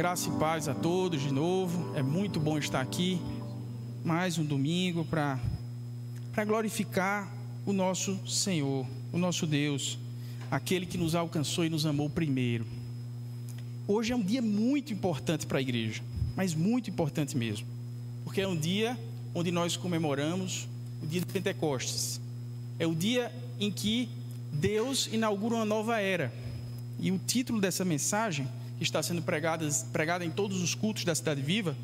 Graça e paz a todos de novo. É muito bom estar aqui. Mais um domingo para glorificar o nosso Senhor, o nosso Deus, aquele que nos alcançou e nos amou primeiro. Hoje é um dia muito importante para a igreja, mas muito importante mesmo, porque é um dia onde nós comemoramos o dia de Pentecostes. É o dia em que Deus inaugura uma nova era. E o título dessa mensagem está sendo pregada, pregada em todos os cultos da Cidade Viva,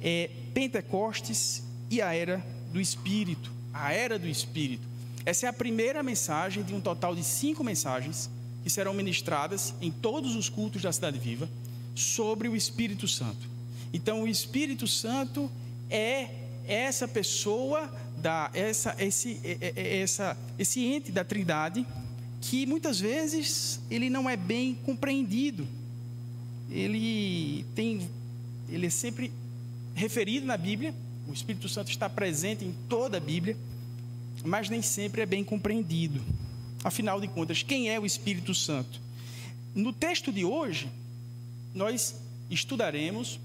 é Pentecostes e a Era do Espírito. A Era do Espírito. Essa é a primeira mensagem de um total de cinco mensagens que serão ministradas em todos os cultos da Cidade Viva sobre o Espírito Santo. Então, o Espírito Santo é essa pessoa da essa esse é, é, é, essa esse ente da Trindade que muitas vezes ele não é bem compreendido ele tem, ele é sempre referido na Bíblia. O Espírito Santo está presente em toda a Bíblia, mas nem sempre é bem compreendido. Afinal de contas, quem é o Espírito Santo? No texto de hoje, nós estudaremos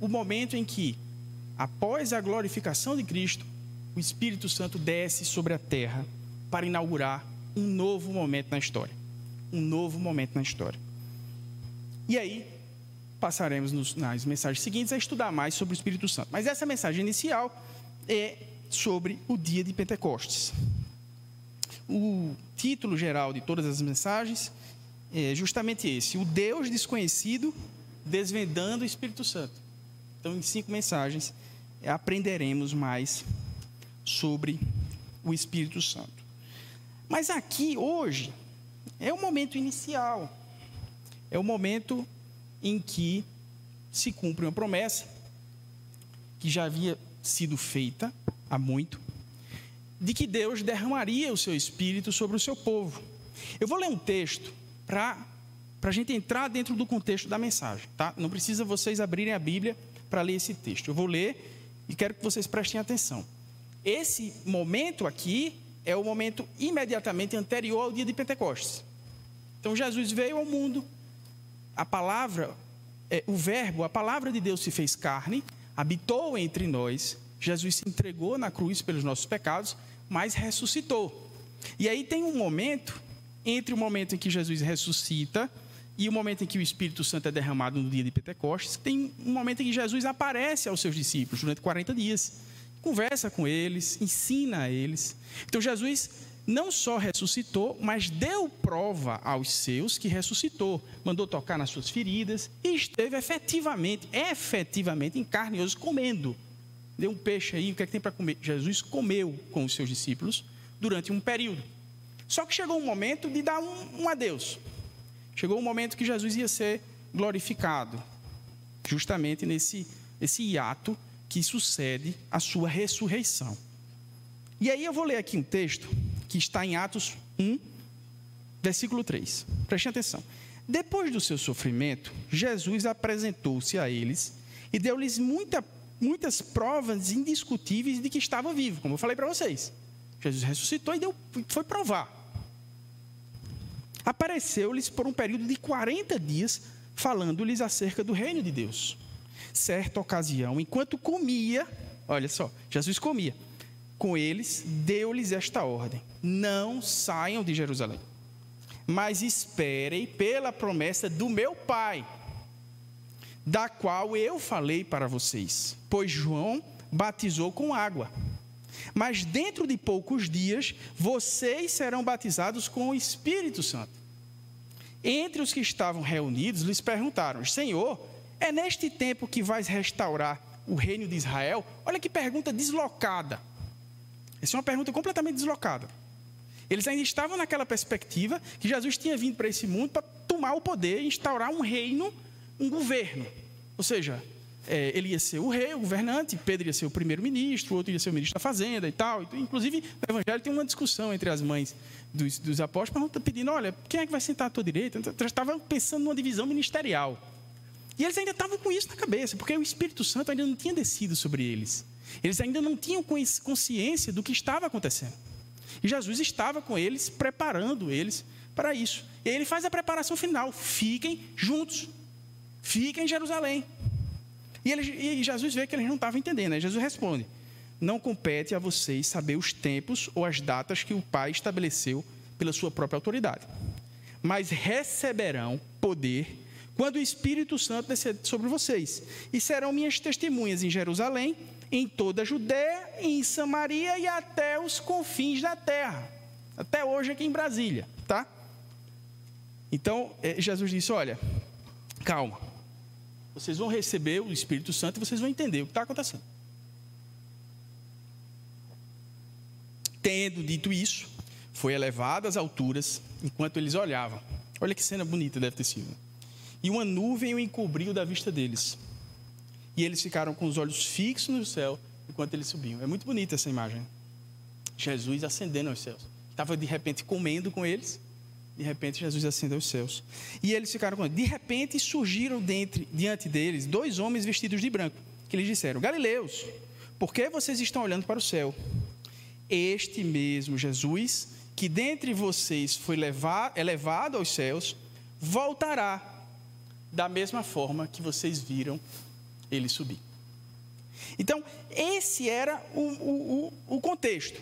o momento em que, após a glorificação de Cristo, o Espírito Santo desce sobre a terra para inaugurar um novo momento na história. Um novo momento na história. E aí, passaremos nos, nas mensagens seguintes a estudar mais sobre o Espírito Santo. Mas essa mensagem inicial é sobre o dia de Pentecostes. O título geral de todas as mensagens é justamente esse: O Deus desconhecido desvendando o Espírito Santo. Então, em cinco mensagens, aprenderemos mais sobre o Espírito Santo. Mas aqui, hoje, é o momento inicial é o momento em que se cumpre uma promessa que já havia sido feita há muito, de que Deus derramaria o seu espírito sobre o seu povo. Eu vou ler um texto para a gente entrar dentro do contexto da mensagem, tá? Não precisa vocês abrirem a Bíblia para ler esse texto. Eu vou ler e quero que vocês prestem atenção. Esse momento aqui é o momento imediatamente anterior ao dia de Pentecostes. Então Jesus veio ao mundo, a palavra, é, o verbo, a palavra de Deus se fez carne, habitou entre nós, Jesus se entregou na cruz pelos nossos pecados, mas ressuscitou. E aí tem um momento, entre o momento em que Jesus ressuscita e o momento em que o Espírito Santo é derramado no dia de Pentecostes, tem um momento em que Jesus aparece aos seus discípulos durante 40 dias, conversa com eles, ensina a eles. Então Jesus não só ressuscitou, mas deu prova aos seus que ressuscitou. Mandou tocar nas suas feridas e esteve efetivamente, efetivamente em carne e osso comendo. Deu um peixe aí, o que é que tem para comer? Jesus comeu com os seus discípulos durante um período. Só que chegou um momento de dar um, um adeus. Chegou um momento que Jesus ia ser glorificado, justamente nesse esse hiato que sucede à sua ressurreição. E aí eu vou ler aqui um texto que está em Atos 1, versículo 3. Preste atenção. Depois do seu sofrimento, Jesus apresentou-se a eles e deu-lhes muita, muitas provas indiscutíveis de que estava vivo, como eu falei para vocês. Jesus ressuscitou e deu, foi provar. Apareceu-lhes por um período de 40 dias, falando-lhes acerca do reino de Deus. Certa ocasião, enquanto comia, olha só, Jesus comia com eles, deu-lhes esta ordem: não saiam de Jerusalém, mas esperem pela promessa do meu Pai, da qual eu falei para vocês. Pois João batizou com água, mas dentro de poucos dias vocês serão batizados com o Espírito Santo. Entre os que estavam reunidos, lhes perguntaram: Senhor, é neste tempo que vais restaurar o reino de Israel? Olha que pergunta deslocada. Essa é uma pergunta completamente deslocada. Eles ainda estavam naquela perspectiva que Jesus tinha vindo para esse mundo para tomar o poder e instaurar um reino, um governo. Ou seja, é, ele ia ser o rei, o governante, Pedro ia ser o primeiro-ministro, outro ia ser o ministro da Fazenda e tal. Inclusive, no Evangelho tem uma discussão entre as mães dos, dos apóstolos, pedindo: olha, quem é que vai sentar à tua direita? Então, estavam pensando numa divisão ministerial. E eles ainda estavam com isso na cabeça, porque o Espírito Santo ainda não tinha descido sobre eles. Eles ainda não tinham consciência do que estava acontecendo. E Jesus estava com eles, preparando eles para isso. E ele faz a preparação final: fiquem juntos. fica em Jerusalém. E, ele, e Jesus vê que eles não estavam entendendo. Né? Jesus responde: Não compete a vocês saber os tempos ou as datas que o Pai estabeleceu pela sua própria autoridade, mas receberão poder quando o Espírito Santo descer sobre vocês, e serão minhas testemunhas em Jerusalém, em toda a Judéia, em Samaria e até os confins da terra. Até hoje aqui em Brasília, tá? Então, é, Jesus disse: Olha, calma. Vocês vão receber o Espírito Santo e vocês vão entender o que está acontecendo. Tendo dito isso, foi elevado às alturas enquanto eles olhavam. Olha que cena bonita deve ter sido. E uma nuvem o encobriu da vista deles. E eles ficaram com os olhos fixos no céu enquanto eles subiam. É muito bonita essa imagem. Jesus ascendendo aos céus. Estava de repente comendo com eles de repente, Jesus ascendeu aos céus. E eles ficaram com. De repente, surgiram dentre, diante deles dois homens vestidos de branco, que lhes disseram: Galileus, por que vocês estão olhando para o céu? Este mesmo Jesus, que dentre vocês foi levado, elevado aos céus, voltará da mesma forma que vocês viram ele subir. Então, esse era o, o, o, o contexto.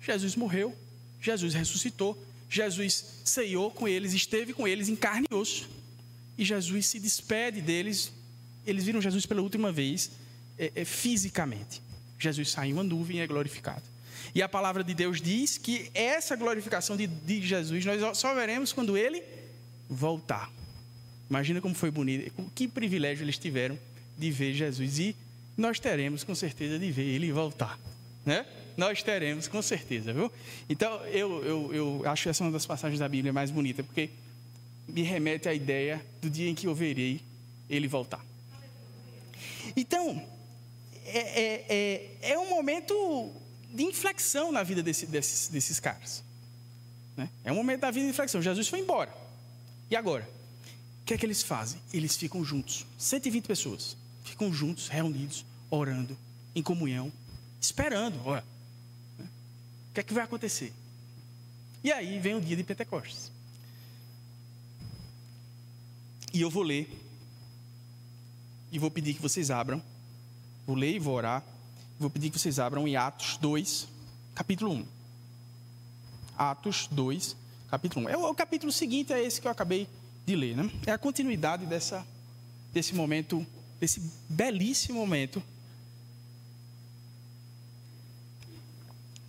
Jesus morreu, Jesus ressuscitou, Jesus ceiou com eles, esteve com eles em carne e osso. E Jesus se despede deles. Eles viram Jesus pela última vez é, é, fisicamente. Jesus sai em uma nuvem e é glorificado. E a palavra de Deus diz que essa glorificação de, de Jesus nós só veremos quando ele voltar. Imagina como foi bonito, que privilégio eles tiveram de ver Jesus. E nós teremos com certeza de ver ele voltar. Né? nós teremos, com certeza, viu? Então, eu, eu, eu acho essa uma das passagens da Bíblia mais bonita, porque me remete à ideia do dia em que eu verei ele voltar. Então, é, é, é, é um momento de inflexão na vida desse, desses, desses caras. Né? É um momento da vida de inflexão. Jesus foi embora. E agora? O que é que eles fazem? Eles ficam juntos. 120 pessoas. Ficam juntos, reunidos, orando, em comunhão, esperando. Olha, o que é que vai acontecer? E aí vem o dia de Pentecostes. E eu vou ler. E vou pedir que vocês abram. Vou ler e vou orar. Vou pedir que vocês abram em Atos 2, capítulo 1. Atos 2, capítulo 1. É o, o capítulo seguinte é esse que eu acabei de ler, né? É a continuidade dessa, desse momento, desse belíssimo momento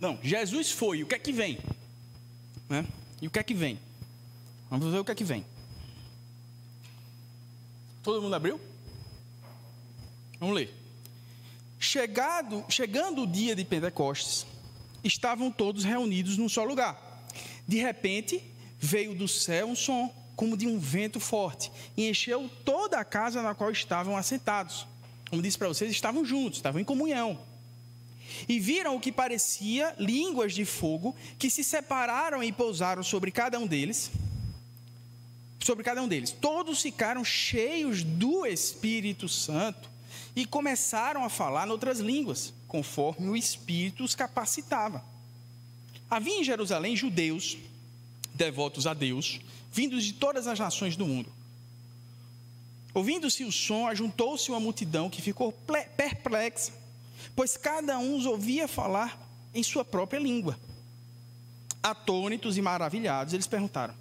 Não, Jesus foi, o que é que vem? Né? E o que é que vem? Vamos ver o que é que vem. Todo mundo abriu? Vamos ler. Chegado, chegando o dia de Pentecostes, estavam todos reunidos num só lugar. De repente, veio do céu um som, como de um vento forte, e encheu toda a casa na qual estavam assentados. Como disse para vocês, estavam juntos, estavam em comunhão e viram o que parecia línguas de fogo que se separaram e pousaram sobre cada um deles. Sobre cada um deles. Todos ficaram cheios do Espírito Santo e começaram a falar noutras línguas, conforme o Espírito os capacitava. Havia em Jerusalém judeus devotos a Deus, vindos de todas as nações do mundo. Ouvindo-se o som, ajuntou-se uma multidão que ficou perplexa pois cada um os ouvia falar em sua própria língua. Atônitos e maravilhados, eles perguntaram: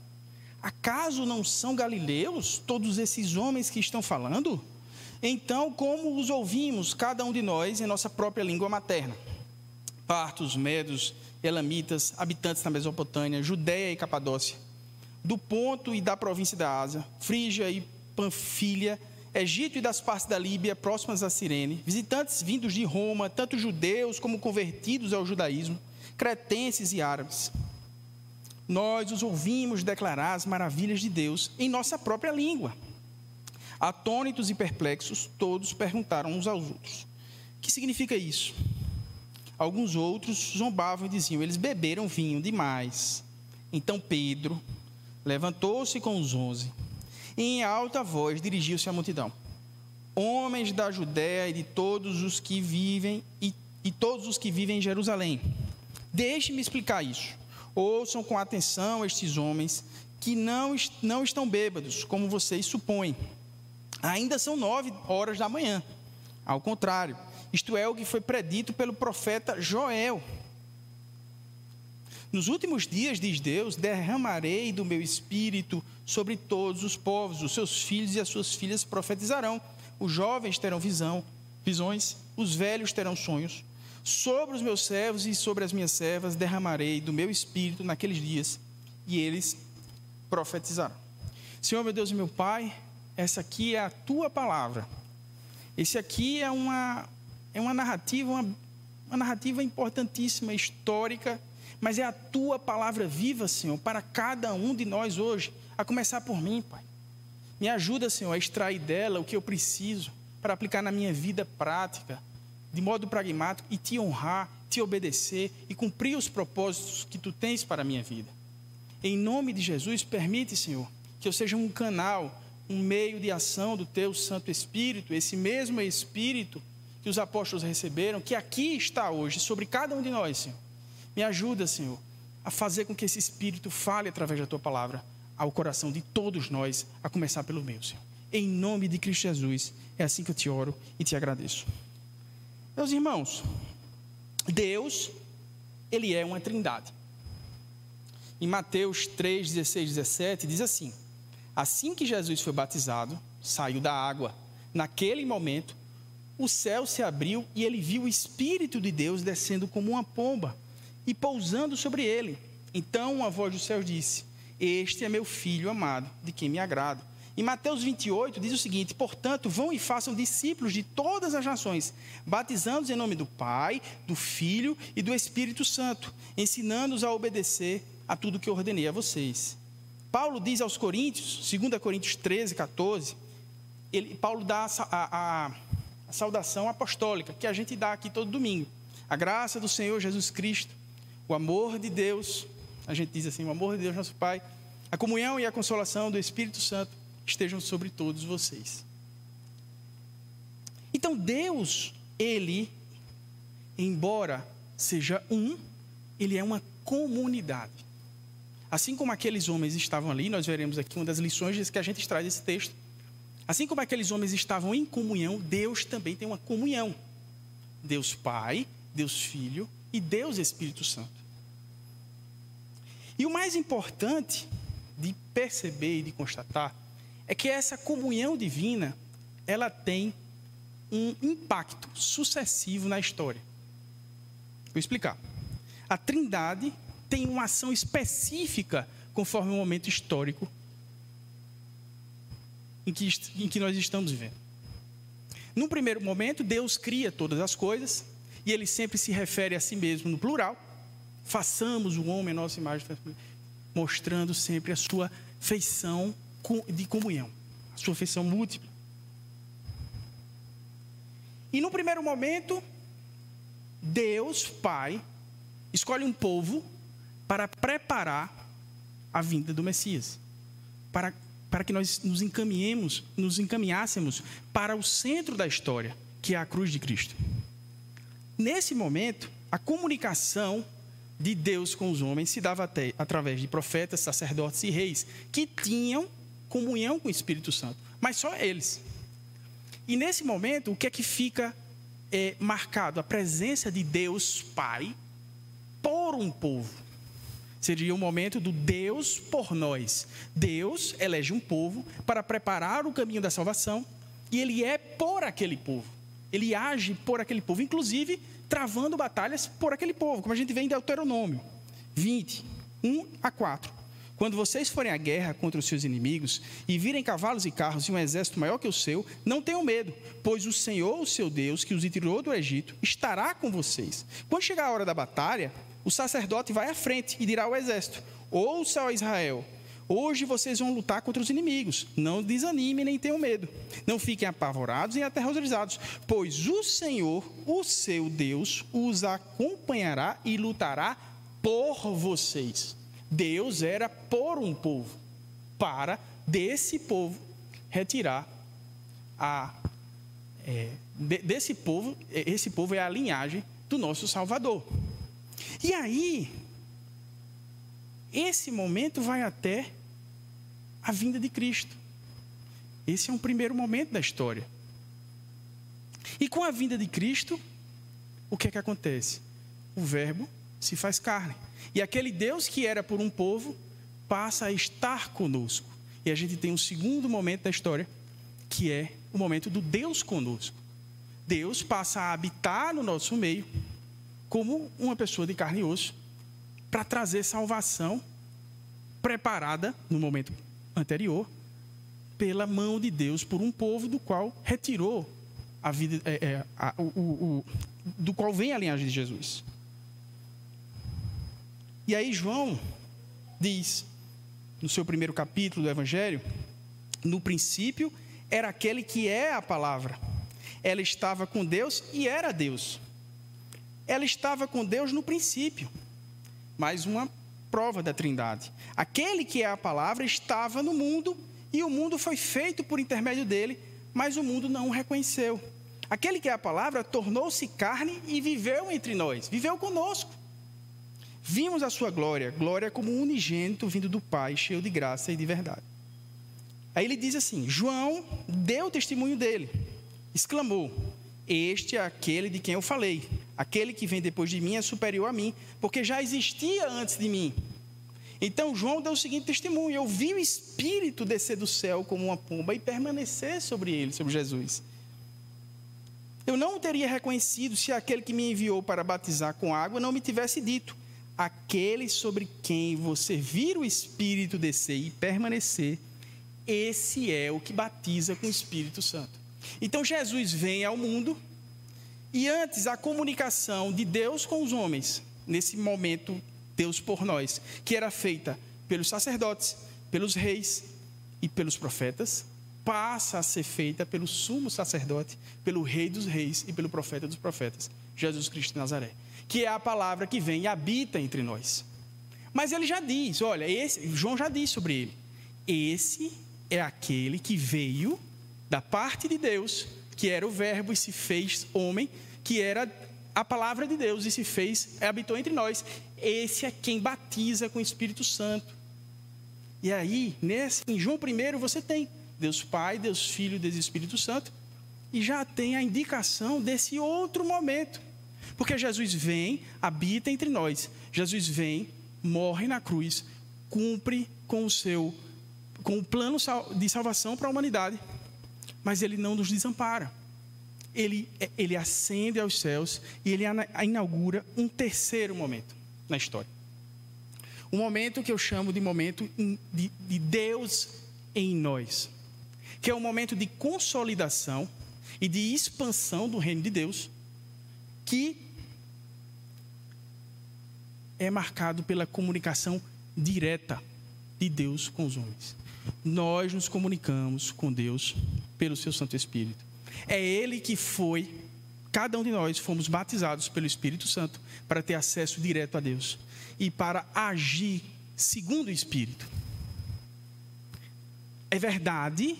Acaso não são galileus todos esses homens que estão falando? Então, como os ouvimos, cada um de nós, em nossa própria língua materna? Partos, medos, elamitas, habitantes da Mesopotâmia, Judéia e Capadócia, do Ponto e da província da Ásia, Frígia e Panfilha, Egito e das partes da Líbia próximas a Cirene, visitantes vindos de Roma, tanto judeus como convertidos ao judaísmo, cretenses e árabes. Nós os ouvimos declarar as maravilhas de Deus em nossa própria língua. Atônitos e perplexos, todos perguntaram uns aos outros: que significa isso? Alguns outros zombavam e diziam: Eles beberam vinho demais. Então Pedro levantou-se com os onze e em alta voz dirigiu-se à multidão: Homens da Judéia e de todos os que vivem e, e todos os que vivem em Jerusalém, deixe-me explicar isso. Ouçam com atenção estes homens que não, não estão bêbados, como vocês supõem. Ainda são nove horas da manhã. Ao contrário, isto é o que foi predito pelo profeta Joel. Nos últimos dias, diz Deus, derramarei do meu espírito sobre todos os povos. Os seus filhos e as suas filhas profetizarão. Os jovens terão visão, visões, os velhos terão sonhos. Sobre os meus servos e sobre as minhas servas derramarei do meu espírito naqueles dias, e eles profetizarão. Senhor, meu Deus e meu Pai, essa aqui é a tua palavra. Esse aqui é uma, é uma narrativa, uma, uma narrativa importantíssima, histórica, mas é a tua palavra viva, Senhor, para cada um de nós hoje, a começar por mim, Pai. Me ajuda, Senhor, a extrair dela o que eu preciso para aplicar na minha vida prática, de modo pragmático, e te honrar, te obedecer e cumprir os propósitos que tu tens para a minha vida. Em nome de Jesus, permite, Senhor, que eu seja um canal, um meio de ação do teu Santo Espírito, esse mesmo Espírito que os apóstolos receberam, que aqui está hoje sobre cada um de nós, Senhor. Me ajuda, Senhor, a fazer com que esse Espírito fale através da tua palavra ao coração de todos nós, a começar pelo meu, Senhor. Em nome de Cristo Jesus, é assim que eu te oro e te agradeço. Meus irmãos, Deus, Ele é uma trindade. Em Mateus 3, 16, 17, diz assim: Assim que Jesus foi batizado, saiu da água. Naquele momento, o céu se abriu e ele viu o Espírito de Deus descendo como uma pomba e pousando sobre ele. Então uma voz do céu disse: Este é meu filho amado, de quem me agrado. Em Mateus 28 diz o seguinte: Portanto, vão e façam discípulos de todas as nações, batizando-os em nome do Pai, do Filho e do Espírito Santo, ensinando-os a obedecer a tudo que ordenei a vocês. Paulo diz aos Coríntios, 2 Coríntios 13, 14, ele, Paulo dá a, a, a saudação apostólica, que a gente dá aqui todo domingo. A graça do Senhor Jesus Cristo, o amor de Deus, a gente diz assim, o amor de Deus, nosso Pai, a comunhão e a consolação do Espírito Santo estejam sobre todos vocês. Então, Deus, Ele, embora seja um, Ele é uma comunidade. Assim como aqueles homens estavam ali, nós veremos aqui uma das lições que a gente traz desse texto. Assim como aqueles homens estavam em comunhão, Deus também tem uma comunhão. Deus Pai, Deus Filho e Deus Espírito Santo. E o mais importante de perceber e de constatar é que essa comunhão divina, ela tem um impacto sucessivo na história. Vou explicar. A Trindade tem uma ação específica conforme o momento histórico em que, em que nós estamos vivendo. Num primeiro momento, Deus cria todas as coisas e ele sempre se refere a si mesmo no plural. Façamos o homem a nossa imagem, mostrando sempre a sua feição de comunhão, a sua feição múltipla. E no primeiro momento, Deus, Pai, escolhe um povo para preparar a vinda do Messias, para, para que nós nos encaminhemos, nos encaminhássemos para o centro da história, que é a cruz de Cristo. Nesse momento, a comunicação de Deus com os homens se dava até através de profetas, sacerdotes e reis, que tinham comunhão com o Espírito Santo, mas só eles. E nesse momento, o que é que fica é, marcado? A presença de Deus Pai por um povo. Seria o momento do Deus por nós. Deus elege um povo para preparar o caminho da salvação e ele é por aquele povo. Ele age por aquele povo, inclusive travando batalhas por aquele povo, como a gente vê em Deuteronômio 20, 1 a 4. Quando vocês forem à guerra contra os seus inimigos e virem cavalos e carros e um exército maior que o seu, não tenham medo, pois o Senhor, o seu Deus, que os tirou do Egito, estará com vocês. Quando chegar a hora da batalha, o sacerdote vai à frente e dirá ao exército: Ouça, ó Israel, hoje vocês vão lutar contra os inimigos. Não desanimem nem tenham medo. Não fiquem apavorados e aterrorizados, pois o Senhor, o seu Deus, os acompanhará e lutará por vocês. Deus era por um povo, para desse povo retirar a. É, desse povo, esse povo é a linhagem do nosso Salvador. E aí, esse momento vai até a vinda de Cristo. Esse é um primeiro momento da história. E com a vinda de Cristo, o que é que acontece? O Verbo se faz carne. E aquele Deus que era por um povo passa a estar conosco. E a gente tem um segundo momento da história, que é o momento do Deus conosco. Deus passa a habitar no nosso meio como uma pessoa de carne e osso para trazer salvação preparada no momento anterior pela mão de Deus por um povo do qual retirou a vida, é, é, a, o, o, do qual vem a linhagem de Jesus. E aí João diz, no seu primeiro capítulo do Evangelho, no princípio era aquele que é a palavra. Ela estava com Deus e era Deus. Ela estava com Deus no princípio. Mais uma prova da Trindade. Aquele que é a palavra estava no mundo e o mundo foi feito por intermédio dele, mas o mundo não o reconheceu. Aquele que é a palavra tornou-se carne e viveu entre nós, viveu conosco. Vimos a sua glória, glória como unigênito vindo do Pai, cheio de graça e de verdade. Aí ele diz assim: João deu testemunho dele, exclamou: Este é aquele de quem eu falei. Aquele que vem depois de mim é superior a mim, porque já existia antes de mim. Então João deu o seguinte testemunho: Eu vi o Espírito descer do céu como uma pomba e permanecer sobre ele, sobre Jesus. Eu não o teria reconhecido se aquele que me enviou para batizar com água não me tivesse dito: Aquele sobre quem você vir o Espírito descer e permanecer, esse é o que batiza com o Espírito Santo. Então Jesus vem ao mundo e antes a comunicação de Deus com os homens, nesse momento Deus por nós, que era feita pelos sacerdotes, pelos reis e pelos profetas, passa a ser feita pelo sumo sacerdote, pelo rei dos reis e pelo profeta dos profetas, Jesus Cristo de Nazaré, que é a palavra que vem e habita entre nós. Mas ele já diz, olha, esse, João já disse sobre ele, esse é aquele que veio da parte de Deus, que era o Verbo e se fez homem, que era a palavra de Deus e se fez, habitou entre nós. Esse é quem batiza com o Espírito Santo. E aí, nesse, em João 1, você tem Deus Pai, Deus Filho, Deus Espírito Santo, e já tem a indicação desse outro momento. Porque Jesus vem, habita entre nós. Jesus vem, morre na cruz, cumpre com o seu com o plano de salvação para a humanidade. Mas ele não nos desampara. Ele, ele ascende aos céus e ele inaugura um terceiro momento na história. Um momento que eu chamo de momento de, de Deus em nós, que é um momento de consolidação e de expansão do reino de Deus, que é marcado pela comunicação direta de Deus com os homens nós nos comunicamos com Deus pelo seu Santo Espírito. É Ele que foi, cada um de nós fomos batizados pelo Espírito Santo para ter acesso direto a Deus e para agir segundo o Espírito. É verdade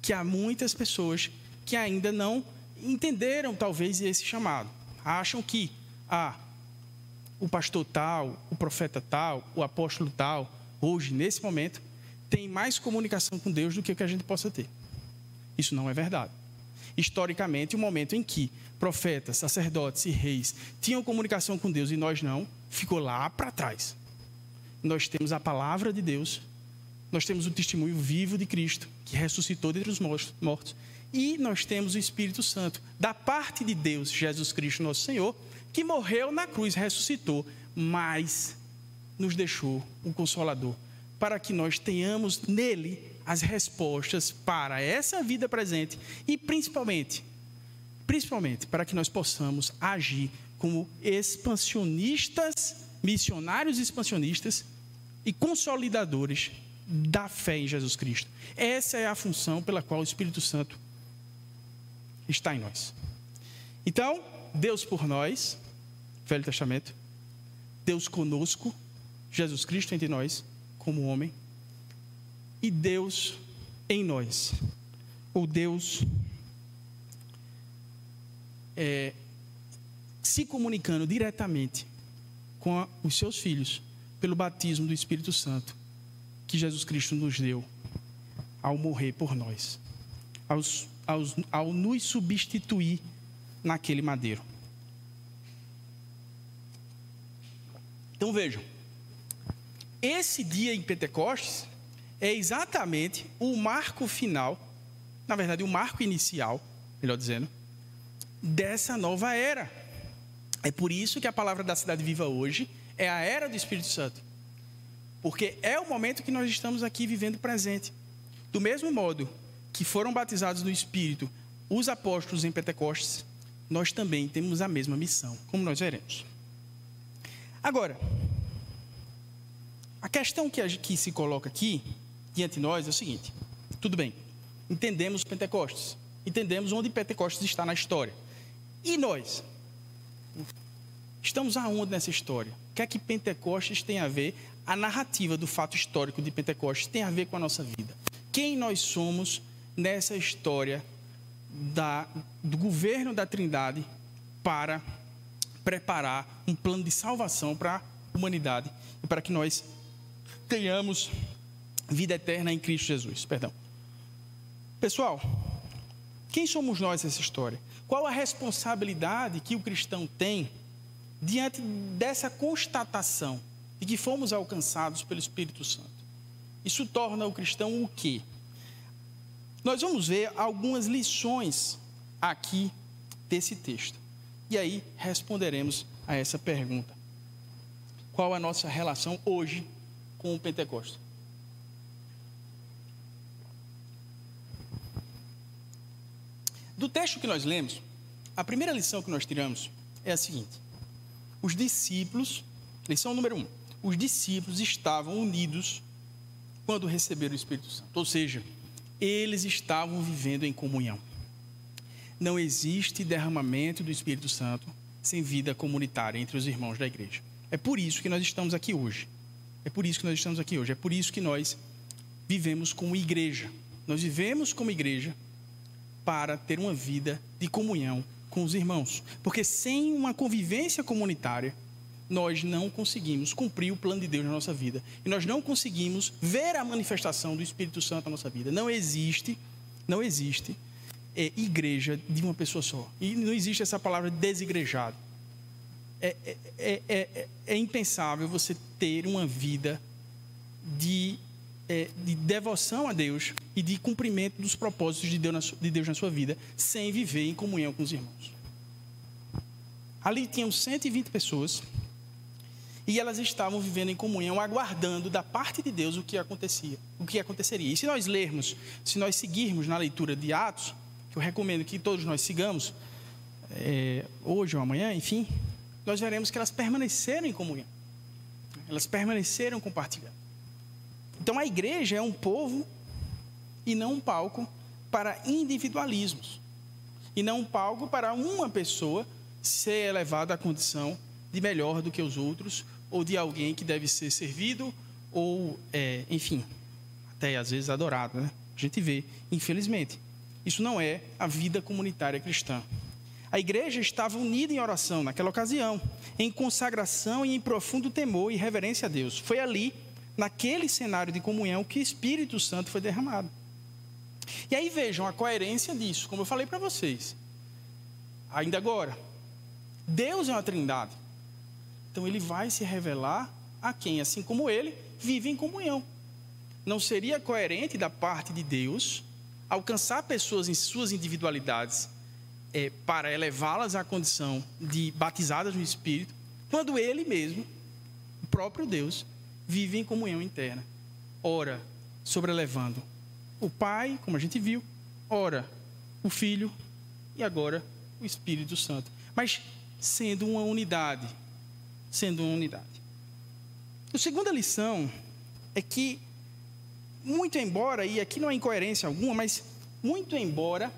que há muitas pessoas que ainda não entenderam, talvez, esse chamado. Acham que, ah, o pastor tal, o profeta tal, o apóstolo tal, hoje, nesse momento, tem mais comunicação com Deus do que o que a gente possa ter. Isso não é verdade. Historicamente, o momento em que profetas, sacerdotes e reis tinham comunicação com Deus e nós não, ficou lá para trás. Nós temos a palavra de Deus, nós temos o testemunho vivo de Cristo, que ressuscitou dentre os mortos, e nós temos o Espírito Santo, da parte de Deus, Jesus Cristo, nosso Senhor, que morreu na cruz, ressuscitou, mas nos deixou o Consolador para que nós tenhamos nele as respostas para essa vida presente e principalmente, principalmente para que nós possamos agir como expansionistas, missionários expansionistas e consolidadores da fé em Jesus Cristo. Essa é a função pela qual o Espírito Santo está em nós. Então, Deus por nós, Velho Testamento, Deus conosco, Jesus Cristo entre nós como homem e Deus em nós, ou Deus é, se comunicando diretamente com a, os seus filhos pelo batismo do Espírito Santo que Jesus Cristo nos deu ao morrer por nós. aos, aos, ao nos substituir naquele madeiro. Então vejam, esse dia em Pentecostes é exatamente o marco final, na verdade, o marco inicial, melhor dizendo, dessa nova era. É por isso que a palavra da cidade viva hoje é a era do Espírito Santo. Porque é o momento que nós estamos aqui vivendo presente. Do mesmo modo que foram batizados no Espírito os apóstolos em Pentecostes, nós também temos a mesma missão, como nós veremos. Agora, a questão que, que se coloca aqui diante de nós é o seguinte: tudo bem, entendemos Pentecostes, entendemos onde Pentecostes está na história. E nós? Estamos aonde nessa história? O que é que Pentecostes tem a ver, a narrativa do fato histórico de Pentecostes tem a ver com a nossa vida? Quem nós somos nessa história da, do governo da Trindade para preparar um plano de salvação para a humanidade e para que nós tenhamos vida eterna em Cristo Jesus. Perdão. Pessoal, quem somos nós nessa história? Qual a responsabilidade que o cristão tem diante dessa constatação de que fomos alcançados pelo Espírito Santo? Isso torna o cristão o quê? Nós vamos ver algumas lições aqui desse texto. E aí responderemos a essa pergunta. Qual a nossa relação hoje com o Pentecostes? Do texto que nós lemos, a primeira lição que nós tiramos é a seguinte: os discípulos, lição número um, os discípulos estavam unidos quando receberam o Espírito Santo, ou seja, eles estavam vivendo em comunhão. Não existe derramamento do Espírito Santo sem vida comunitária entre os irmãos da igreja. É por isso que nós estamos aqui hoje. É por isso que nós estamos aqui hoje. É por isso que nós vivemos como igreja. Nós vivemos como igreja para ter uma vida de comunhão com os irmãos. Porque sem uma convivência comunitária, nós não conseguimos cumprir o plano de Deus na nossa vida. E nós não conseguimos ver a manifestação do Espírito Santo na nossa vida. Não existe, não existe é, igreja de uma pessoa só. E não existe essa palavra desigrejado. É, é, é, é, é impensável você ter uma vida de é, de devoção a Deus e de cumprimento dos propósitos de Deus, na, de Deus na sua vida, sem viver em comunhão com os irmãos. Ali tinham 120 pessoas e elas estavam vivendo em comunhão, aguardando da parte de Deus o que acontecia, o que aconteceria. E se nós lermos, se nós seguirmos na leitura de Atos, que eu recomendo que todos nós sigamos, é, hoje ou amanhã, enfim, nós veremos que elas permaneceram em comunhão. Elas permaneceram compartilhando. Então a igreja é um povo e não um palco para individualismos. E não um palco para uma pessoa ser elevada à condição de melhor do que os outros, ou de alguém que deve ser servido, ou, é, enfim, até às vezes adorado. Né? A gente vê, infelizmente. Isso não é a vida comunitária cristã. A igreja estava unida em oração naquela ocasião, em consagração e em profundo temor e reverência a Deus. Foi ali naquele cenário de comunhão que o Espírito Santo foi derramado. E aí vejam a coerência disso, como eu falei para vocês. Ainda agora, Deus é uma trindade. Então ele vai se revelar a quem, assim como ele, vive em comunhão. Não seria coerente da parte de Deus alcançar pessoas em suas individualidades é, para elevá-las à condição de batizadas no Espírito, quando ele mesmo, o próprio Deus, vive em comunhão interna. Ora, sobrelevando o Pai, como a gente viu, ora, o Filho e agora o Espírito Santo. Mas sendo uma unidade. Sendo uma unidade. A segunda lição é que, muito embora, e aqui não há incoerência alguma, mas muito embora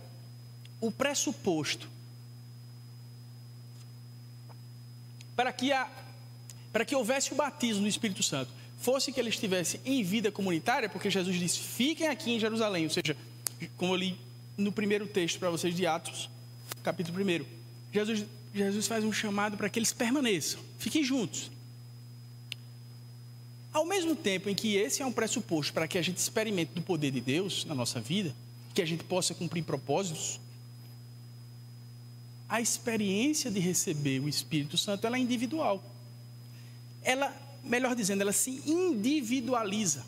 o pressuposto para que, a, para que houvesse o batismo no Espírito Santo fosse que ele estivesse em vida comunitária, porque Jesus disse: fiquem aqui em Jerusalém. Ou seja, como eu li no primeiro texto para vocês de Atos, capítulo 1. Jesus, Jesus faz um chamado para que eles permaneçam, fiquem juntos. Ao mesmo tempo em que esse é um pressuposto para que a gente experimente do poder de Deus na nossa vida, que a gente possa cumprir propósitos, a experiência de receber o Espírito Santo é individual. Ela, melhor dizendo, ela se individualiza.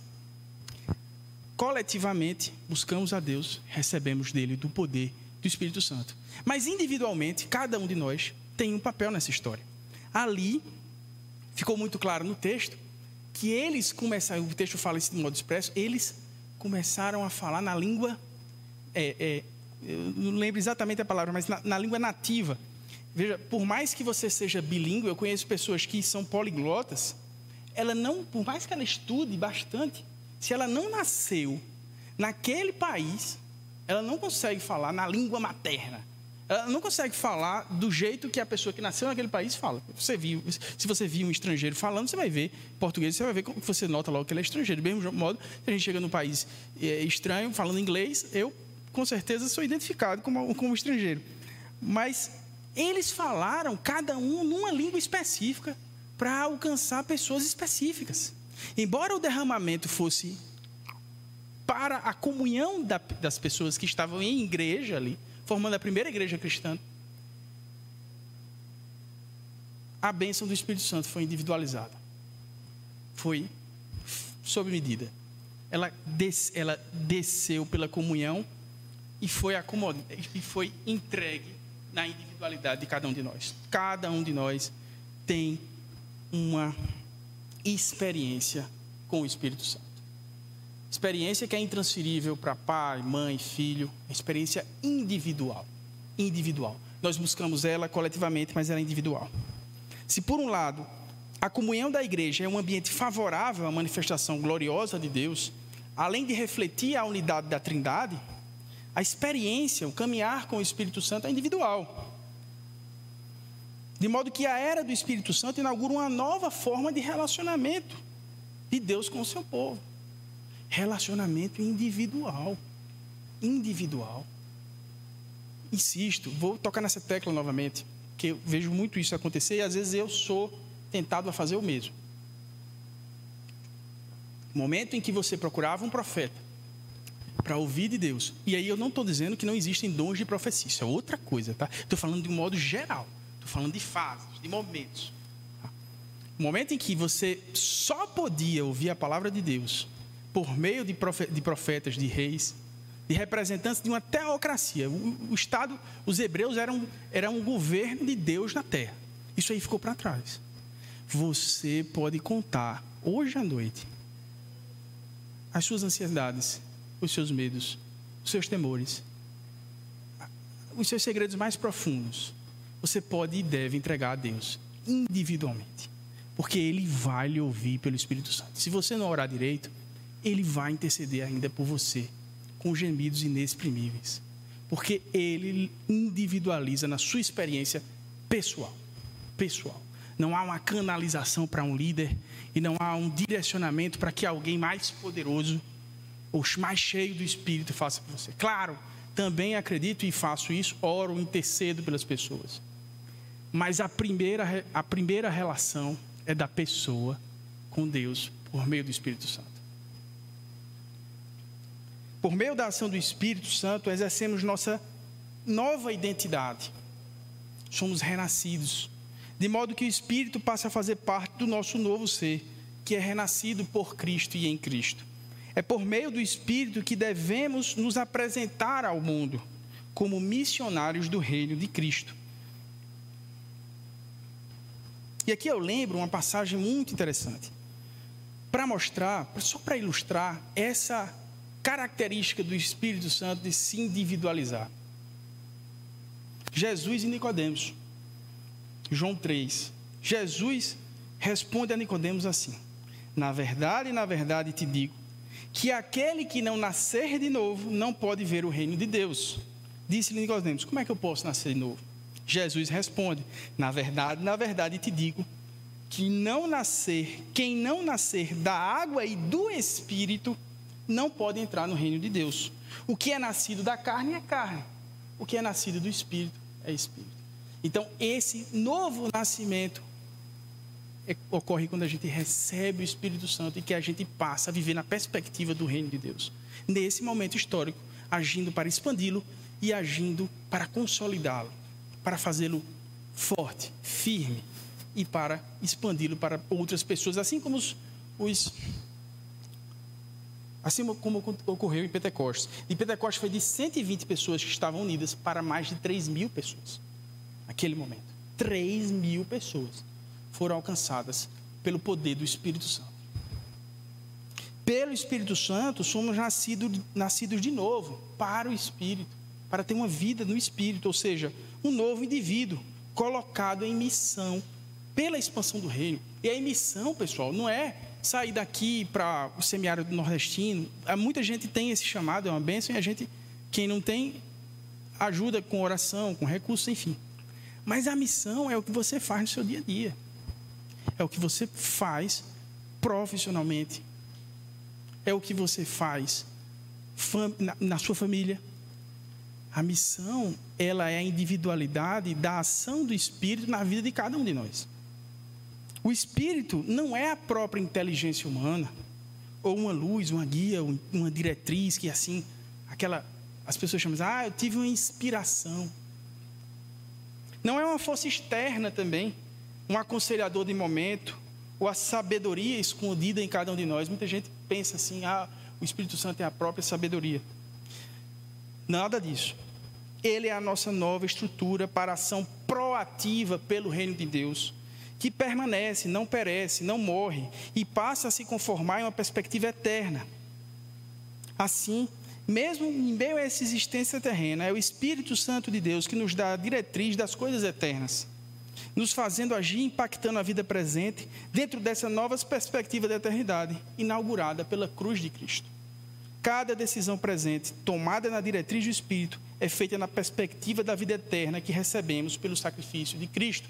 Coletivamente, buscamos a Deus, recebemos dele do poder do Espírito Santo. Mas individualmente, cada um de nós tem um papel nessa história. Ali, ficou muito claro no texto, que eles começaram, o texto fala isso de modo expresso, eles começaram a falar na língua, é, é, eu não lembro exatamente a palavra, mas na, na língua nativa. Veja, por mais que você seja bilíngue, eu conheço pessoas que são poliglotas, ela não, por mais que ela estude bastante, se ela não nasceu naquele país, ela não consegue falar na língua materna. Ela não consegue falar do jeito que a pessoa que nasceu naquele país fala. Você viu, se você viu um estrangeiro falando, você vai ver português, você vai ver como você nota logo que ele é estrangeiro. Do mesmo modo, se a gente chega num país é, estranho, falando inglês, eu com certeza sou identificado como, como estrangeiro. Mas eles falaram, cada um, numa língua específica, para alcançar pessoas específicas. Embora o derramamento fosse para a comunhão das pessoas que estavam em igreja ali, formando a primeira igreja cristã, a bênção do Espírito Santo foi individualizada. Foi sob medida. Ela, des, ela desceu pela comunhão e foi, e foi entregue na individualidade de cada um de nós. Cada um de nós tem uma experiência com o Espírito Santo. Experiência que é intransferível para pai, mãe, filho, experiência individual. Individual. Nós buscamos ela coletivamente, mas ela é individual. Se por um lado, a comunhão da igreja é um ambiente favorável à manifestação gloriosa de Deus, além de refletir a unidade da Trindade, a experiência, o caminhar com o Espírito Santo é individual. De modo que a era do Espírito Santo inaugura uma nova forma de relacionamento de Deus com o seu povo relacionamento individual. Individual. Insisto, vou tocar nessa tecla novamente, que eu vejo muito isso acontecer e às vezes eu sou tentado a fazer o mesmo. Momento em que você procurava um profeta para ouvir de Deus. E aí eu não estou dizendo que não existem dons de profecia, isso é outra coisa, tá? Estou falando de um modo geral. Estou falando de fases, de momentos. O momento em que você só podia ouvir a palavra de Deus por meio de profetas, de reis, de representantes de uma teocracia. O, Estado, os hebreus eram, eram um governo de Deus na terra. Isso aí ficou para trás. Você pode contar hoje à noite as suas ansiedades, os seus medos, os seus temores, os seus segredos mais profundos. Você pode e deve entregar a Deus individualmente, porque Ele vai lhe ouvir pelo Espírito Santo. Se você não orar direito, ele vai interceder ainda por você, com gemidos inexprimíveis. Porque Ele individualiza na sua experiência pessoal. Pessoal. Não há uma canalização para um líder e não há um direcionamento para que alguém mais poderoso ou mais cheio do Espírito faça por você. Claro, também acredito e faço isso, oro, intercedo pelas pessoas. Mas a primeira, a primeira relação é da pessoa com Deus por meio do Espírito Santo. Por meio da ação do Espírito Santo, exercemos nossa nova identidade. Somos renascidos. De modo que o Espírito passa a fazer parte do nosso novo ser, que é renascido por Cristo e em Cristo. É por meio do Espírito que devemos nos apresentar ao mundo como missionários do reino de Cristo. E aqui eu lembro uma passagem muito interessante. Para mostrar, só para ilustrar essa característica do Espírito Santo de se individualizar. Jesus e Nicodemos. João 3. Jesus responde a Nicodemos assim: Na verdade, na verdade te digo que aquele que não nascer de novo não pode ver o reino de Deus. Disse-lhe Nicodemos: Como é que eu posso nascer de novo? Jesus responde: Na verdade, na verdade te digo que não nascer, quem não nascer da água e do espírito não pode entrar no reino de Deus. O que é nascido da carne é carne, o que é nascido do espírito é espírito. Então, esse novo nascimento é, ocorre quando a gente recebe o Espírito Santo e que a gente passa a viver na perspectiva do reino de Deus. Nesse momento histórico, agindo para expandi-lo e agindo para consolidá-lo, para fazê-lo forte, firme e para expandi-lo para outras pessoas, assim como os, os assim como ocorreu em Pentecostes. Em Pentecostes foi de 120 pessoas que estavam unidas para mais de 3 mil pessoas. Naquele momento. 3 mil pessoas foram alcançadas pelo poder do Espírito Santo. Pelo Espírito Santo, somos nascidos, nascidos de novo para o Espírito, para ter uma vida no Espírito, ou seja, um novo indivíduo colocado em missão pela expansão do reino. E a missão, pessoal, não é sair daqui para o semiárido nordestino. Muita gente tem esse chamado, é uma bênção, e a gente, quem não tem, ajuda com oração, com recursos, enfim. Mas a missão é o que você faz no seu dia a dia. É o que você faz profissionalmente. É o que você faz na sua família. A missão, ela é a individualidade da ação do Espírito na vida de cada um de nós. O Espírito não é a própria inteligência humana, ou uma luz, uma guia, uma diretriz que assim, aquela as pessoas chamam, ah, eu tive uma inspiração. Não é uma força externa também, um aconselhador de momento, ou a sabedoria escondida em cada um de nós. Muita gente pensa assim, ah, o Espírito Santo é a própria sabedoria. Nada disso. Ele é a nossa nova estrutura para ação proativa pelo reino de Deus, que permanece, não perece, não morre e passa a se conformar em uma perspectiva eterna. Assim, mesmo em meio a essa existência terrena, é o Espírito Santo de Deus que nos dá a diretriz das coisas eternas, nos fazendo agir, impactando a vida presente dentro dessa nova perspectiva da eternidade, inaugurada pela cruz de Cristo. Cada decisão presente, tomada na diretriz do Espírito, é feita na perspectiva da vida eterna que recebemos pelo sacrifício de Cristo.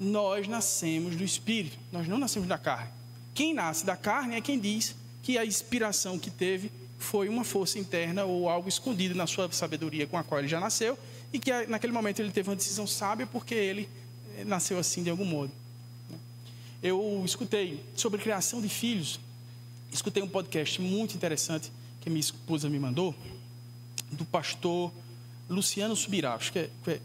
Nós nascemos do Espírito, nós não nascemos da carne. Quem nasce da carne é quem diz que a inspiração que teve foi uma força interna ou algo escondido na sua sabedoria com a qual ele já nasceu e que naquele momento ele teve uma decisão sábia porque ele eh, nasceu assim de algum modo. Eu escutei sobre criação de filhos, escutei um podcast muito interessante que minha esposa me mandou, do pastor Luciano Subirá. Acho que é, é,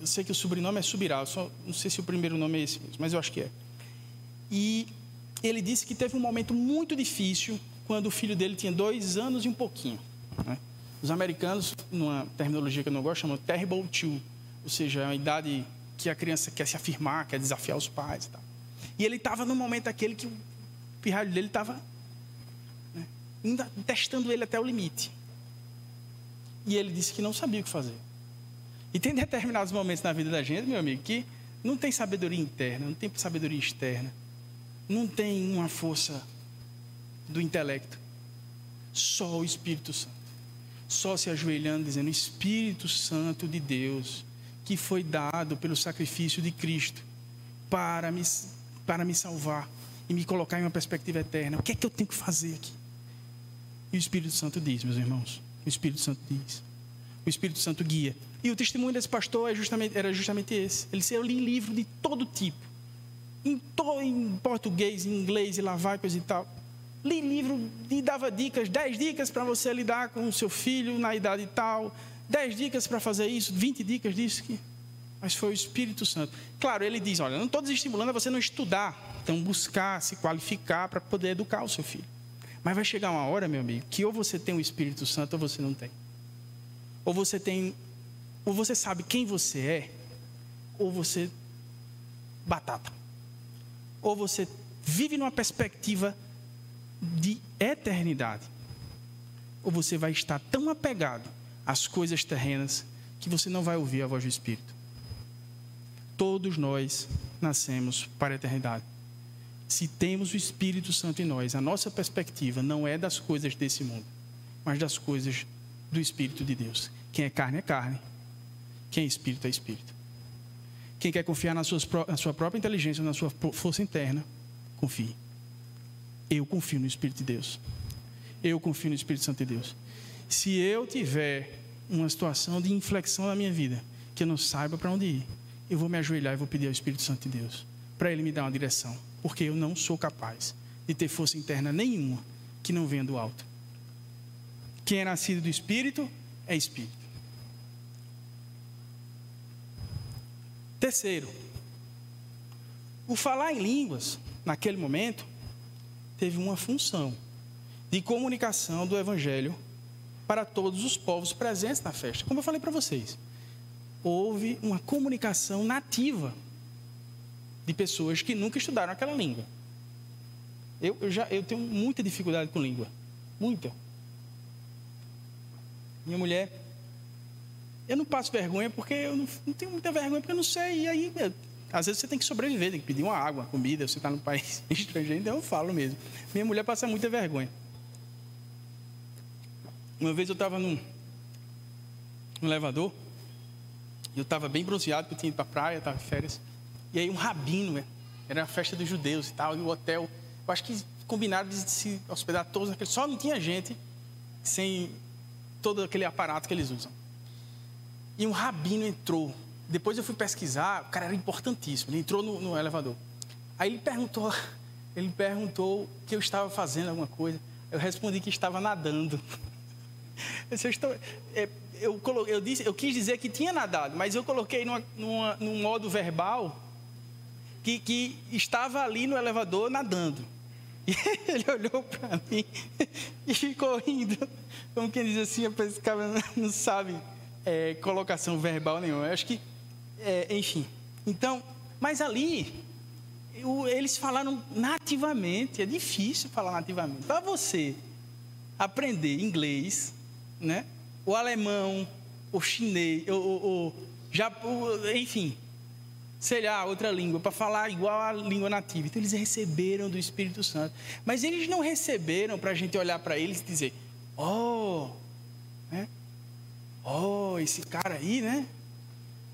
eu sei que o sobrenome é Subirá, só não sei se o primeiro nome é esse mesmo, mas eu acho que é. E ele disse que teve um momento muito difícil quando o filho dele tinha dois anos e um pouquinho. Né? Os americanos, numa terminologia que eu não gosto, chamam terrible two, ou seja, é uma idade que a criança quer se afirmar, quer desafiar os pais e tal. E ele estava no momento aquele que o pirralho dele estava né, testando ele até o limite. E ele disse que não sabia o que fazer. E tem determinados momentos na vida da gente, meu amigo, que não tem sabedoria interna, não tem sabedoria externa, não tem uma força do intelecto. Só o Espírito Santo. Só se ajoelhando, dizendo: Espírito Santo de Deus, que foi dado pelo sacrifício de Cristo para me, para me salvar e me colocar em uma perspectiva eterna. O que é que eu tenho que fazer aqui? E o Espírito Santo diz, meus irmãos. O Espírito Santo diz. O Espírito Santo guia. E o testemunho desse pastor é justamente, era justamente esse. Ele disse: Eu li livro de todo tipo. Em, to, em português, em inglês, e lá vai, coisa e tal li livro e dava dicas, 10 dicas para você lidar com o seu filho na idade tal, 10 dicas para fazer isso, 20 dicas disso que mas foi o Espírito Santo. Claro, ele diz, olha, não estou desestimulando a você não estudar, então buscar, se qualificar para poder educar o seu filho. Mas vai chegar uma hora, meu amigo, que ou você tem o Espírito Santo ou você não tem. Ou você tem, ou você sabe quem você é, ou você batata. Ou você vive numa perspectiva de eternidade. Ou você vai estar tão apegado às coisas terrenas que você não vai ouvir a voz do Espírito. Todos nós nascemos para a eternidade. Se temos o Espírito Santo em nós, a nossa perspectiva não é das coisas desse mundo, mas das coisas do Espírito de Deus. Quem é carne é carne, quem é espírito é espírito. Quem quer confiar na sua, na sua própria inteligência, na sua força interna, confie. Eu confio no Espírito de Deus. Eu confio no Espírito Santo de Deus. Se eu tiver uma situação de inflexão na minha vida, que eu não saiba para onde ir, eu vou me ajoelhar e vou pedir ao Espírito Santo de Deus para ele me dar uma direção, porque eu não sou capaz de ter força interna nenhuma que não venha do alto. Quem é nascido do Espírito é espírito. Terceiro, o falar em línguas, naquele momento, teve uma função de comunicação do evangelho para todos os povos presentes na festa. Como eu falei para vocês, houve uma comunicação nativa de pessoas que nunca estudaram aquela língua. Eu, eu, já eu tenho muita dificuldade com língua, muita. Minha mulher, eu não passo vergonha porque eu não, não tenho muita vergonha porque eu não sei. E aí, às vezes você tem que sobreviver, tem que pedir uma água, comida, você está num país estrangeiro, então eu falo mesmo. Minha mulher passa muita vergonha. Uma vez eu estava num, num elevador, eu estava bem bronzeado, porque eu tinha ido para a praia, estava em férias. E aí um rabino, né? era a festa dos judeus e tal, e o hotel, eu acho que combinaram de se hospedar todos naquele, só não tinha gente sem todo aquele aparato que eles usam. E um rabino entrou. Depois eu fui pesquisar, o cara era importantíssimo, ele entrou no, no elevador. Aí ele perguntou, ele perguntou que eu estava fazendo alguma coisa. Eu respondi que estava nadando. Eu, estou, é, eu, coloquei, eu, disse, eu quis dizer que tinha nadado, mas eu coloquei numa, numa, num modo verbal que, que estava ali no elevador nadando. E ele olhou para mim e ficou rindo. Como quem diz assim, esse cara não sabe é, colocação verbal nenhuma. Eu acho que, é, enfim. Então, mas ali, eu, eles falaram nativamente. É difícil falar nativamente. Para você aprender inglês, né? O alemão, o chinês, o, o, o, enfim, sei lá, outra língua, para falar igual à língua nativa. Então eles receberam do Espírito Santo. Mas eles não receberam para a gente olhar para eles e dizer: Oh, né? Oh, esse cara aí, né?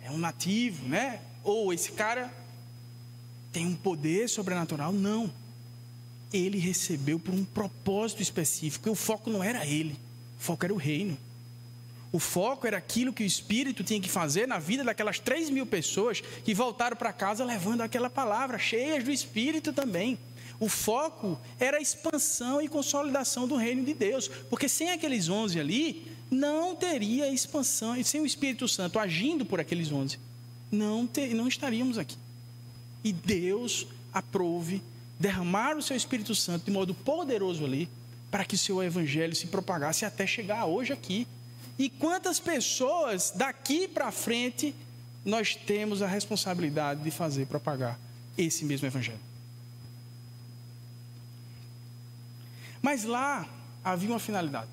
É um nativo, né? Ou esse cara tem um poder sobrenatural. Não. Ele recebeu por um propósito específico. E o foco não era ele, o foco era o reino. O foco era aquilo que o Espírito tinha que fazer na vida daquelas três mil pessoas que voltaram para casa levando aquela palavra, cheias do Espírito também. O foco era a expansão e consolidação do reino de Deus, porque sem aqueles onze ali, não teria expansão, e sem o Espírito Santo agindo por aqueles onze, não, ter, não estaríamos aqui. E Deus aprove derramar o seu Espírito Santo de modo poderoso ali, para que o seu evangelho se propagasse até chegar hoje aqui. E quantas pessoas daqui para frente nós temos a responsabilidade de fazer propagar esse mesmo evangelho? Mas lá havia uma finalidade.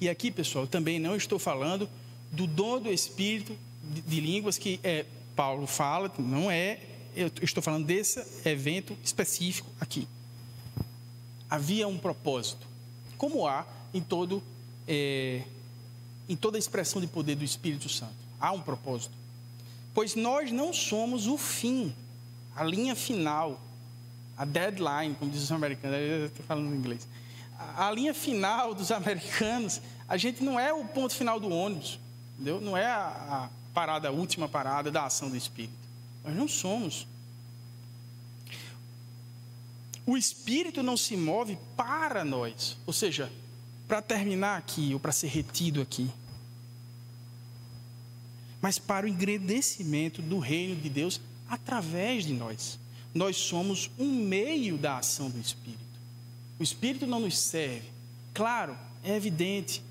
E aqui, pessoal, também não estou falando do dom do Espírito de, de línguas que é, Paulo fala, não é. Eu estou falando desse evento específico aqui. Havia um propósito, como há em todo é, em toda a expressão de poder do Espírito Santo. Há um propósito. Pois nós não somos o fim, a linha final, a deadline, como diz os americanos, eu estou falando em inglês. A, a linha final dos americanos, a gente não é o ponto final do ônibus, entendeu? não é a, a parada, a última parada da ação do Espírito. Nós não somos. O Espírito não se move para nós, ou seja, para terminar aqui, ou para ser retido aqui, mas para o engrandecimento do reino de Deus através de nós. Nós somos um meio da ação do Espírito. O Espírito não nos serve. Claro, é evidente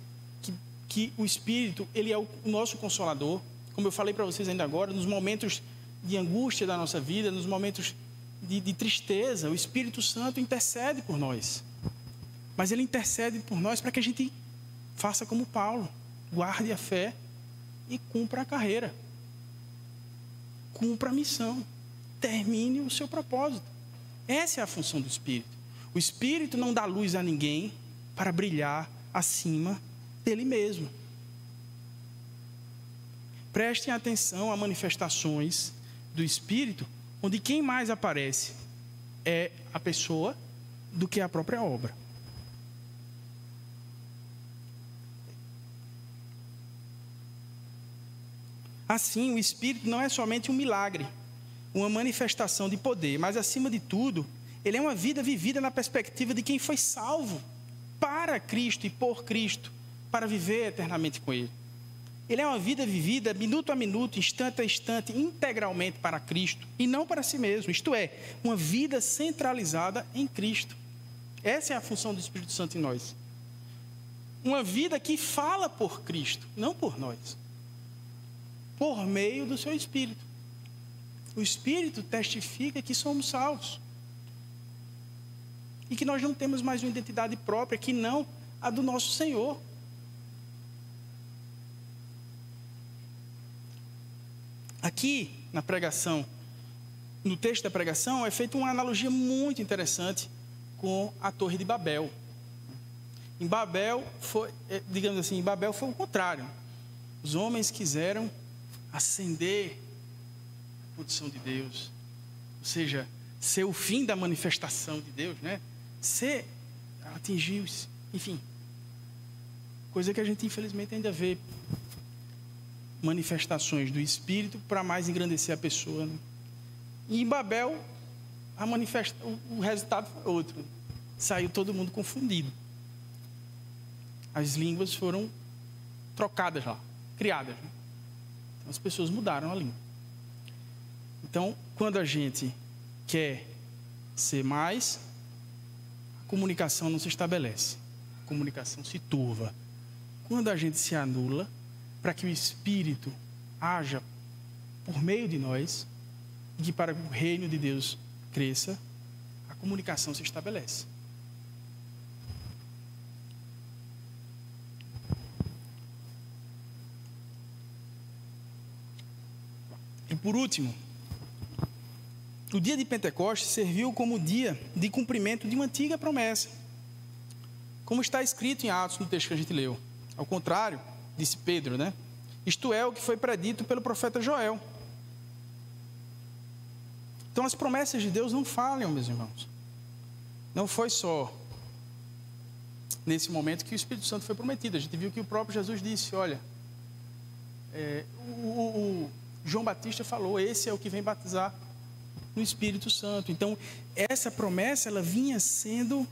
que, que o Espírito ele é o nosso consolador. Como eu falei para vocês ainda agora, nos momentos de angústia da nossa vida, nos momentos de, de tristeza, o Espírito Santo intercede por nós. Mas ele intercede por nós para que a gente faça como Paulo, guarde a fé e cumpra a carreira. Cumpra a missão. Termine o seu propósito. Essa é a função do Espírito. O Espírito não dá luz a ninguém para brilhar acima dele mesmo. Prestem atenção a manifestações do Espírito, onde quem mais aparece é a pessoa do que a própria obra. Assim, o Espírito não é somente um milagre, uma manifestação de poder, mas acima de tudo, ele é uma vida vivida na perspectiva de quem foi salvo para Cristo e por Cristo, para viver eternamente com Ele. Ele é uma vida vivida minuto a minuto, instante a instante, integralmente para Cristo e não para si mesmo. Isto é, uma vida centralizada em Cristo. Essa é a função do Espírito Santo em nós. Uma vida que fala por Cristo, não por nós. Por meio do seu Espírito. O Espírito testifica que somos salvos. E que nós não temos mais uma identidade própria que não a do nosso Senhor. Aqui na pregação, no texto da pregação, é feita uma analogia muito interessante com a Torre de Babel. Em Babel foi, é, digamos assim, em Babel foi o contrário. Os homens quiseram acender a produção de Deus, ou seja, ser o fim da manifestação de Deus, né? Ser atingiu-se, enfim, coisa que a gente infelizmente ainda vê manifestações do Espírito para mais engrandecer a pessoa. Né? E em Babel, a manifesta, o, o resultado foi outro. Saiu todo mundo confundido. As línguas foram trocadas lá, criadas. Né? As pessoas mudaram a língua. Então, quando a gente quer ser mais, a comunicação não se estabelece. A comunicação se turva. Quando a gente se anula, para que o Espírito haja por meio de nós e que para que o reino de Deus cresça, a comunicação se estabelece. Por último, o dia de Pentecostes serviu como dia de cumprimento de uma antiga promessa, como está escrito em Atos no texto que a gente leu. Ao contrário, disse Pedro, né? Isto é o que foi predito pelo profeta Joel. Então as promessas de Deus não falham, meus irmãos. Não foi só nesse momento que o Espírito Santo foi prometido. A gente viu que o próprio Jesus disse: olha, é, o, o, João Batista falou, esse é o que vem batizar no Espírito Santo. Então, essa promessa ela vinha sendo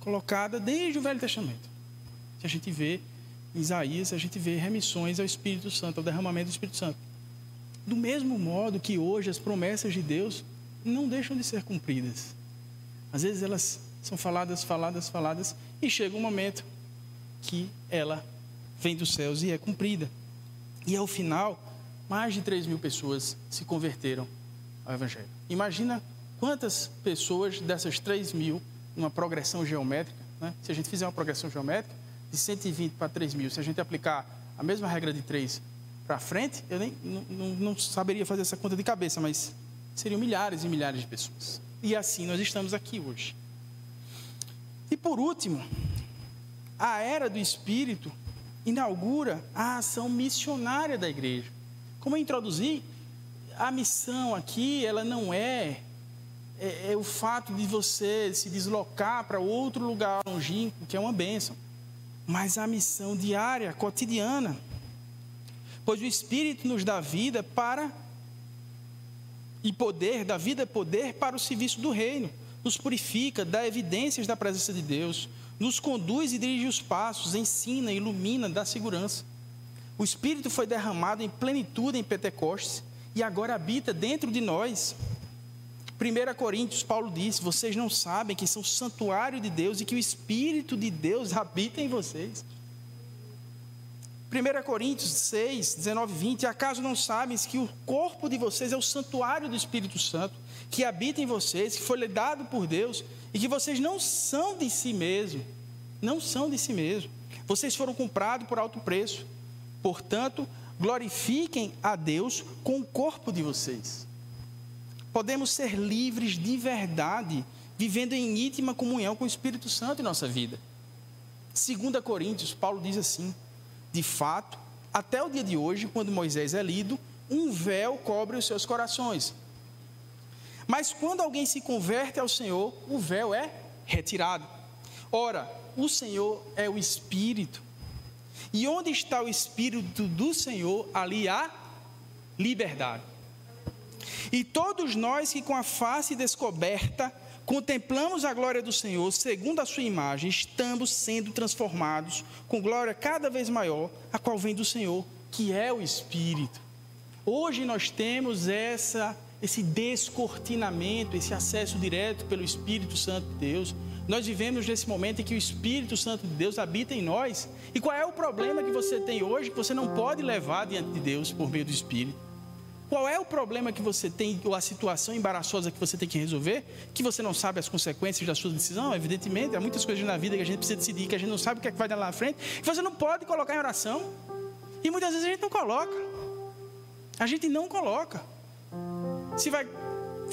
colocada desde o Velho Testamento. Que a gente vê em Isaías a gente vê remissões ao Espírito Santo, ao derramamento do Espírito Santo. Do mesmo modo que hoje as promessas de Deus não deixam de ser cumpridas. Às vezes elas são faladas, faladas, faladas, e chega um momento que ela vem dos céus e é cumprida. E ao final, mais de 3 mil pessoas se converteram ao Evangelho. Imagina quantas pessoas dessas 3 mil, numa progressão geométrica, né? se a gente fizer uma progressão geométrica, de 120 para 3 mil, se a gente aplicar a mesma regra de 3 para frente, eu nem não, não, saberia fazer essa conta de cabeça, mas seriam milhares e milhares de pessoas. E assim nós estamos aqui hoje. E por último, a era do Espírito inaugura a ação missionária da igreja. Como eu introduzi, a missão aqui, ela não é, é, é o fato de você se deslocar para outro lugar longínquo, que é uma bênção mas a missão diária, cotidiana. Pois o Espírito nos dá vida para e poder, dá vida e poder para o serviço do reino, nos purifica, dá evidências da presença de Deus, nos conduz e dirige os passos, ensina, ilumina, dá segurança. O Espírito foi derramado em plenitude em Pentecostes e agora habita dentro de nós. 1 Coríntios, Paulo disse: Vocês não sabem que são santuário de Deus e que o Espírito de Deus habita em vocês. 1 Coríntios 6, 19 e 20: Acaso não sabem que o corpo de vocês é o santuário do Espírito Santo, que habita em vocês, que foi lhe dado por Deus, e que vocês não são de si mesmo, não são de si mesmo. Vocês foram comprados por alto preço. Portanto, glorifiquem a Deus com o corpo de vocês podemos ser livres de verdade, vivendo em íntima comunhão com o Espírito Santo em nossa vida. 2 Coríntios, Paulo diz assim: De fato, até o dia de hoje, quando Moisés é lido, um véu cobre os seus corações. Mas quando alguém se converte ao Senhor, o véu é retirado. Ora, o Senhor é o Espírito. E onde está o Espírito do Senhor, ali há liberdade. E todos nós que com a face descoberta contemplamos a glória do Senhor, segundo a sua imagem, estamos sendo transformados com glória cada vez maior, a qual vem do Senhor, que é o Espírito. Hoje nós temos essa, esse descortinamento, esse acesso direto pelo Espírito Santo de Deus. Nós vivemos nesse momento em que o Espírito Santo de Deus habita em nós. E qual é o problema que você tem hoje que você não pode levar diante de Deus por meio do Espírito? Qual é o problema que você tem, ou a situação embaraçosa que você tem que resolver, que você não sabe as consequências da sua decisão? Evidentemente, há muitas coisas na vida que a gente precisa decidir, que a gente não sabe o que, é que vai dar lá na frente, que você não pode colocar em oração. E muitas vezes a gente não coloca. A gente não coloca. Se vai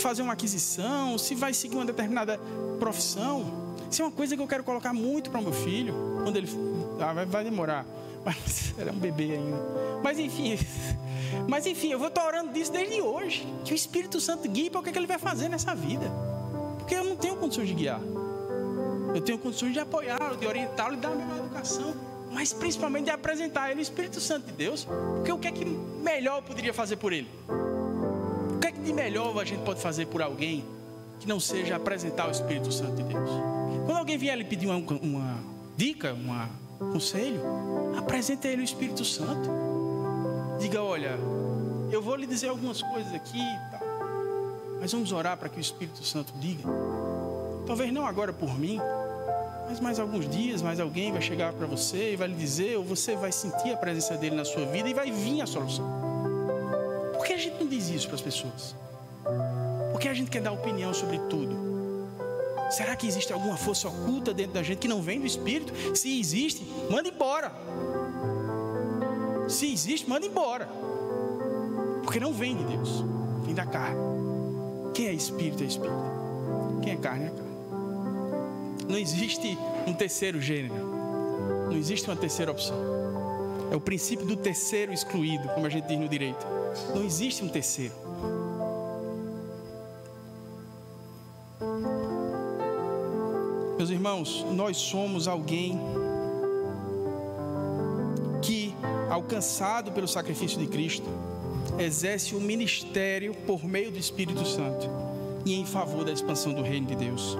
fazer uma aquisição, se vai seguir uma determinada profissão. Isso é uma coisa que eu quero colocar muito para o meu filho, quando ele. Ah, vai, vai demorar. Mas era um bebê ainda. Mas enfim, mas enfim, eu vou estar orando disso desde hoje. Que o Espírito Santo guie para o que, é que ele vai fazer nessa vida. Porque eu não tenho condições de guiar. Eu tenho condições de apoiá-lo, de orientá-lo e dar a melhor educação. Mas principalmente de apresentar ele o Espírito Santo de Deus. Porque o que é que melhor eu poderia fazer por ele? O que é que de melhor a gente pode fazer por alguém que não seja apresentar o Espírito Santo de Deus? Quando alguém vier lhe pedir uma, uma dica, um conselho, apresente a ele o Espírito Santo. Diga, olha, eu vou lhe dizer algumas coisas aqui, tá? mas vamos orar para que o Espírito Santo diga. Talvez não agora por mim, mas mais alguns dias, mais alguém vai chegar para você e vai lhe dizer, ou você vai sentir a presença dele na sua vida e vai vir a solução. Isso para as pessoas? Por que a gente quer dar opinião sobre tudo? Será que existe alguma força oculta dentro da gente que não vem do Espírito? Se existe, manda embora. Se existe, manda embora. Porque não vem de Deus, vem da carne. Quem é espírito é espírito. Quem é carne é carne. Não existe um terceiro gênero. Não existe uma terceira opção. É o princípio do terceiro excluído, como a gente diz no direito. Não existe um terceiro. Meus irmãos, nós somos alguém alcançado pelo sacrifício de Cristo, exerce o ministério por meio do Espírito Santo e em favor da expansão do reino de Deus.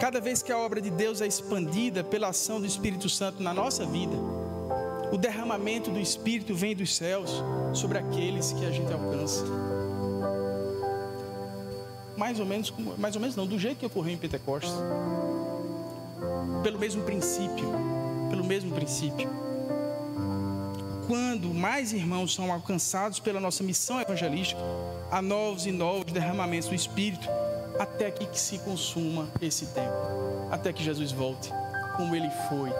Cada vez que a obra de Deus é expandida pela ação do Espírito Santo na nossa vida, o derramamento do Espírito vem dos céus sobre aqueles que a gente alcança. Mais ou menos, mais ou menos não, do jeito que ocorreu em Pentecostes. Pelo mesmo princípio, pelo mesmo princípio quando mais irmãos são alcançados pela nossa missão evangelística, há novos e novos derramamentos do Espírito, até que se consuma esse tempo, até que Jesus volte, como ele foi,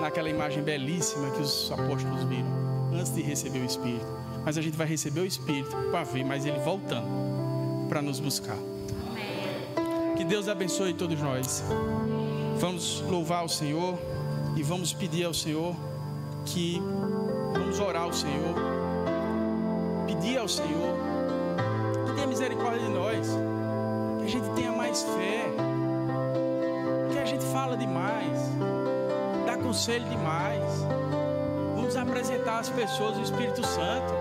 naquela imagem belíssima que os apóstolos viram, antes de receber o Espírito. Mas a gente vai receber o Espírito para ver mais ele voltando para nos buscar. Que Deus abençoe todos nós. Vamos louvar o Senhor e vamos pedir ao Senhor que Vamos orar ao Senhor, pedir ao Senhor que tenha misericórdia de nós, que a gente tenha mais fé, conselho demais. Vamos apresentar às pessoas o Espírito Santo.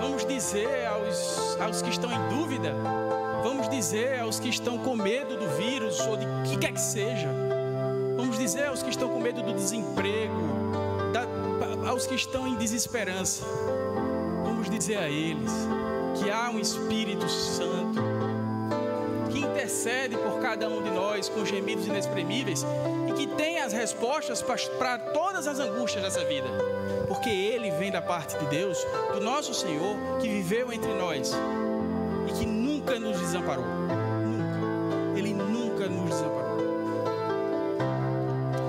Vamos dizer aos, aos que estão em dúvida, vamos dizer aos que estão com medo do vírus ou de que quer que seja. Vamos dizer aos que estão com medo do desemprego, aos que estão em desesperança, vamos dizer a eles que há um Espírito Santo que intercede por cada um de nós com gemidos inexprimíveis e que tem respostas para todas as angústias dessa vida, porque Ele vem da parte de Deus, do nosso Senhor, que viveu entre nós e que nunca nos desamparou.